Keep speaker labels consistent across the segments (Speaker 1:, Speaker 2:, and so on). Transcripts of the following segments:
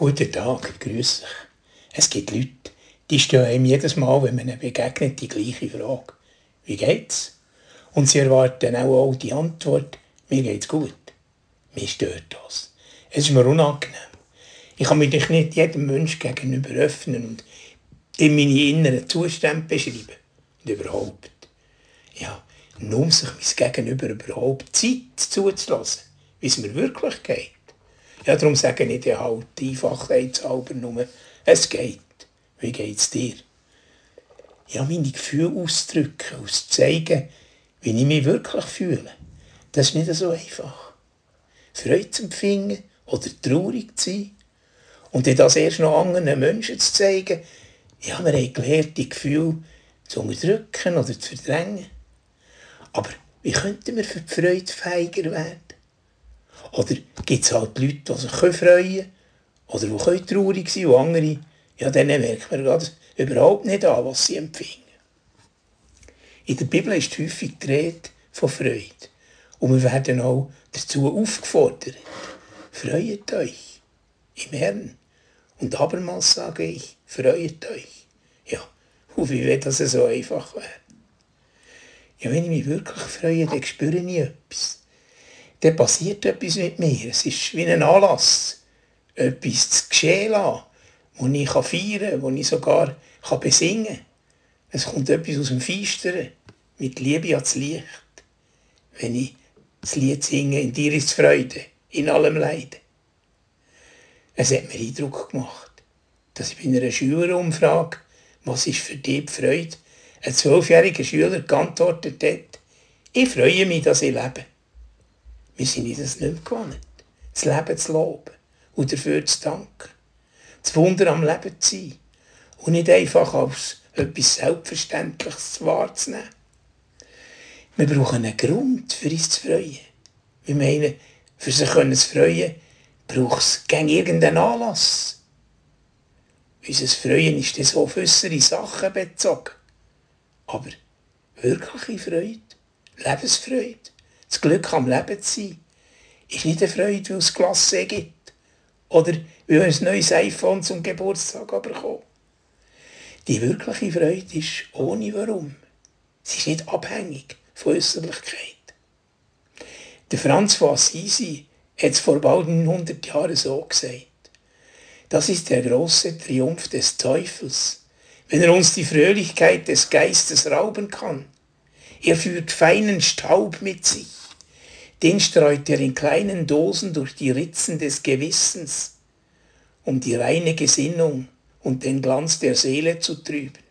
Speaker 1: Guten Tag, grüß dich. Es gibt Leute, die stellen einem jedes Mal, wenn man ihnen begegnet, die gleiche Frage. Wie geht's? Und sie erwarten auch, auch die Antwort, mir geht's gut. Mir stört das. Es ist mir unangenehm. Ich kann mich nicht jedem Mensch gegenüber öffnen und ihm meine inneren Zustände beschreiben. Und überhaupt. Ja, nur sich mein Gegenüber überhaupt Zeit zuzulassen, wie es mir wirklich geht. Ja, darum sage ich dir halt einfachheitshalber nur, es geht. Wie geht's dir? Ja, meine Gefühle auszudrücken, auszuzeigen, wie ich mich wirklich fühle. Das ist nicht so einfach. Freude zu empfinden oder traurig zu sein und dann das erst noch anderen Menschen zu zeigen, ja, wir haben gelernt, die Gefühle zu unterdrücken oder zu verdrängen. Aber wie könnten wir für die Freude feiger werden? Oder gibt es halt Leute, die sich freuen können oder die traurig sein können und andere, ja, denen merkt man gerade überhaupt nicht an, was sie empfinden. In der Bibel ist häufig die Rede von Freude. Und wir werden auch dazu aufgefordert. Freut euch im Herrn. Und abermals sage ich, freut euch. Ja, und wie wird das so einfach werden? Ja, wenn ich mich wirklich freue, dann spüre ich etwas dann passiert etwas mit mir. Es ist wie ein Anlass, etwas zu geschehen lassen, wo ich feiern kann, wo ich sogar besingen kann. Es kommt etwas aus dem Feisteren, mit Liebe ans Licht. Wenn ich das Lied singe, in dir ist Freude, in allem Leiden. Es hat mir Eindruck gemacht, dass ich bei einer Schülerumfrage, was ist für dich die Freude, ein zwölfjähriger Schüler geantwortet hat, ich freue mich, dass ich lebe. Wir sind das nicht gewohnt. Das Leben zu loben und dafür zu danken. Das Wunder am Leben zu sein und nicht einfach als etwas Selbstverständliches wahrzunehmen. Wir brauchen einen Grund, für uns zu freuen. Wir meinen, für sich zu freuen, braucht es gegen irgendeinen Anlass. Unser Freuen ist das auf äußere Sachen bezogen. Aber wirkliche Freude, Lebensfreude, das Glück am Leben zu sein, ist nicht eine Freude, weil es Klasse gibt. Oder weil ein neues iPhone zum Geburtstag bekommen. Die wirkliche Freude ist ohne Warum. Sie ist nicht abhängig von Äußerlichkeit. Der Franz von Assisi hat es vor bald 900 Jahren so gesagt. Das ist der große Triumph des Teufels, wenn er uns die Fröhlichkeit des Geistes rauben kann. Er führt feinen Staub mit sich den streut er in kleinen Dosen durch die Ritzen des Gewissens, um die reine Gesinnung und den Glanz der Seele zu trüben.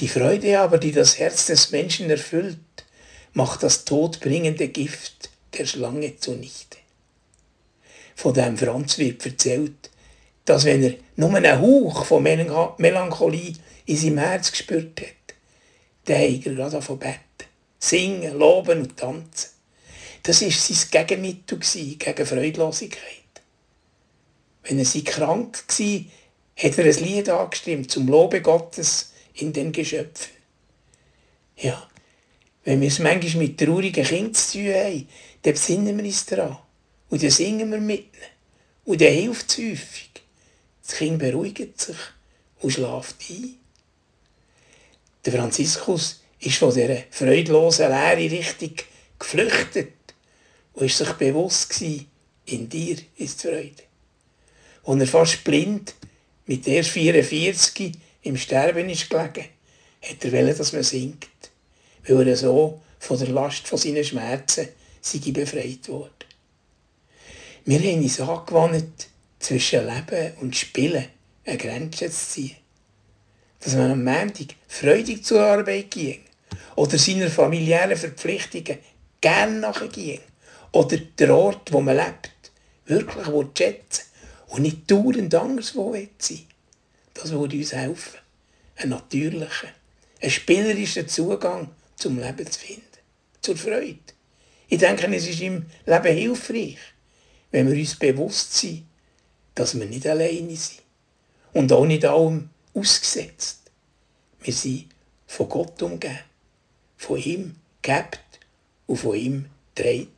Speaker 1: Die Freude aber, die das Herz des Menschen erfüllt, macht das todbringende Gift der Schlange zunichte. Von dem Franz wird erzählt, dass wenn er nur einen Hauch von Melancholie in seinem Herz gespürt hat, der er gerade von beten, singen, loben und tanzen. Das war sein Gegenmittel gegen Freudlosigkeit. Wenn er sie krank war, hat er ein Lied angestimmt zum Lobe Gottes in den Geschöpfen. Ja, wenn wir es manchmal mit traurigen Kindern zu tun haben, dann besinnen wir uns daran. Und dann singen wir mit ihnen. Und dann hilft es häufig. Das Kind beruhigt sich und schläft ein. Der Franziskus ist von dieser freudlosen Lehre richtig geflüchtet und ist sich bewusst gewesen, in dir ist Freude. Und er fast blind mit erst 44 im Sterben ist gelegen, hat er wollen, dass man singt, weil er so von der Last von seinen Schmerzen sei befreit wurde. Wir haben uns angewandt, zwischen Leben und Spielen eine Grenze zu ziehen. Dass man am Montag freudig zur Arbeit ging oder seiner familiären Verpflichtungen gern nachging oder der Ort, wo man lebt, wirklich schätzen und nicht dauernd anderswo sein Das würde uns helfen. Ein natürlicher, ein spielerischer Zugang zum Leben zu finden. Zur Freude. Ich denke, es ist im Leben hilfreich, wenn wir uns bewusst sind, dass wir nicht alleine sind. Und auch nicht allem ausgesetzt. Wir sind von Gott umgeben, von ihm gehabt und von ihm dreht.